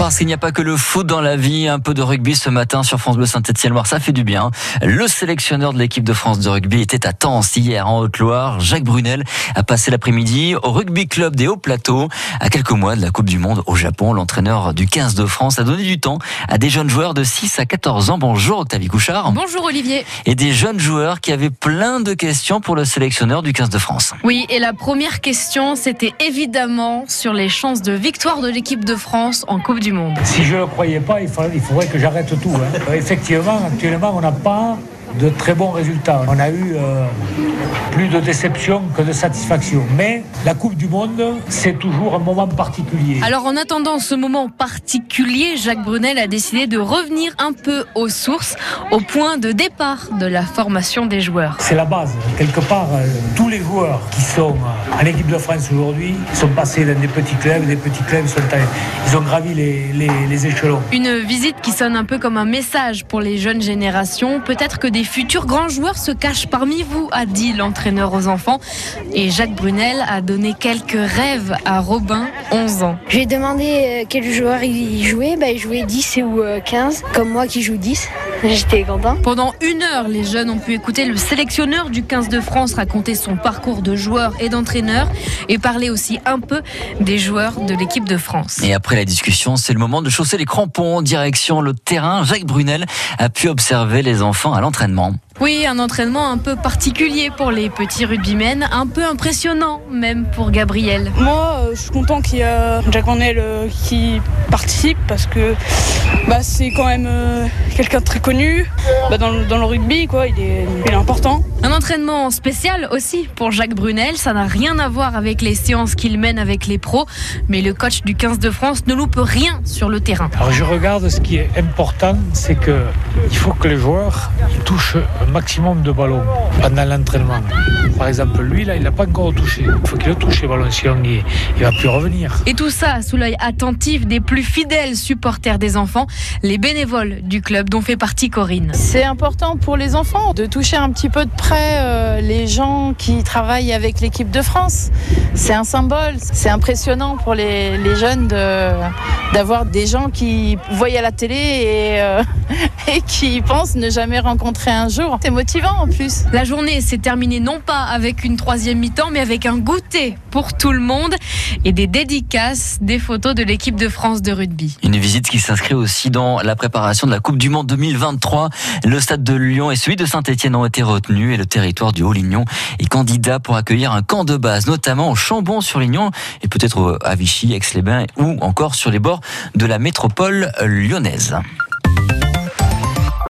Parce qu'il n'y a pas que le foot dans la vie, un peu de rugby ce matin sur France Bleu Saint-Etienne-Loire, ça fait du bien. Le sélectionneur de l'équipe de France de rugby était à Tens hier en Haute-Loire. Jacques Brunel a passé l'après-midi au rugby club des Hauts Plateaux. À quelques mois de la Coupe du Monde au Japon, l'entraîneur du 15 de France a donné du temps à des jeunes joueurs de 6 à 14 ans. Bonjour Octavie Couchard. Bonjour Olivier. Et des jeunes joueurs qui avaient plein de questions pour le sélectionneur du 15 de France. Oui, et la première question, c'était évidemment sur les chances de victoire de l'équipe de France en Coupe du Si je ne le croyais pas, il faudrait, que j'arrête tout. hein. Effectivement, actuellement, on n'a pas de très bons résultats. On a eu euh, plus de déception que de satisfaction. Mais la Coupe du Monde, c'est toujours un moment particulier. Alors en attendant ce moment particulier, Jacques Brunel a décidé de revenir un peu aux sources, au point de départ de la formation des joueurs. C'est la base. Quelque part, euh, tous les joueurs qui sont euh, à l'équipe de France aujourd'hui sont passés dans des petits clubs. Des petits clubs, sont allés- ils ont gravi les, les- les échelons. Une visite qui sonne un peu comme un message pour les jeunes générations. Peut-être que des futurs grands joueurs se cachent parmi vous, a dit l'entraîneur aux enfants. Et Jacques Brunel a donné quelques rêves à Robin, 11 ans. Je lui ai demandé euh, quel joueur il jouait. Bah, il jouait 10 ou euh, 15, comme moi qui joue 10. J'étais content. Pendant une heure, les jeunes ont pu écouter le sélectionneur du 15 de France raconter son parcours de joueur et d'entraîneur et parler aussi un peu des joueurs de l'équipe de France. Et après la discussion, c'est le moment de chausser les crampons, direction le terrain. Jacques Brunel a pu observer les enfants à l'entraînement. Oui, un entraînement un peu particulier pour les petits rugbymen, un peu impressionnant même pour Gabriel. Moi, euh, je suis content qu'il y ait Jack Cornell euh, qui participe parce que bah, c'est quand même euh, quelqu'un de très connu bah, dans, le- dans le rugby. Quoi. Il, est, il est important. Un entraînement spécial aussi pour Jacques Brunel, ça n'a rien à voir avec les séances qu'il mène avec les pros, mais le coach du 15 de France ne loupe rien sur le terrain. Alors je regarde ce qui est important, c'est que il faut que les joueurs touchent un maximum de ballons pendant l'entraînement. Par exemple, lui là, il n'a pas encore touché. Il faut qu'il le touche les ballons, sinon il, il va plus revenir. Et tout ça sous l'œil attentif des plus fidèles supporters des enfants, les bénévoles du club dont fait partie Corinne. C'est important pour les enfants de toucher un petit peu de près euh, les gens qui travaillent avec l'équipe de France. C'est un symbole, c'est impressionnant pour les, les jeunes de- d'avoir des gens qui voient à la télé et, euh, et qui pensent ne jamais rencontrer un jour. C'est motivant en plus. La journée s'est terminée non pas avec une troisième mi-temps, mais avec un goûter pour tout le monde et des dédicaces, des photos de l'équipe de France de rugby. Une visite qui s'inscrit aussi dans la préparation de la Coupe du Monde 2023. Le stade de Lyon et celui de Saint-Etienne ont été retenus et le territoire du Haut-Lignon est candidat pour accueillir un camp de base, notamment au Chambon-sur-Lignon et peut-être à Vichy, Aix-les-Bains ou encore sur les bords de la métropole lyonnaise.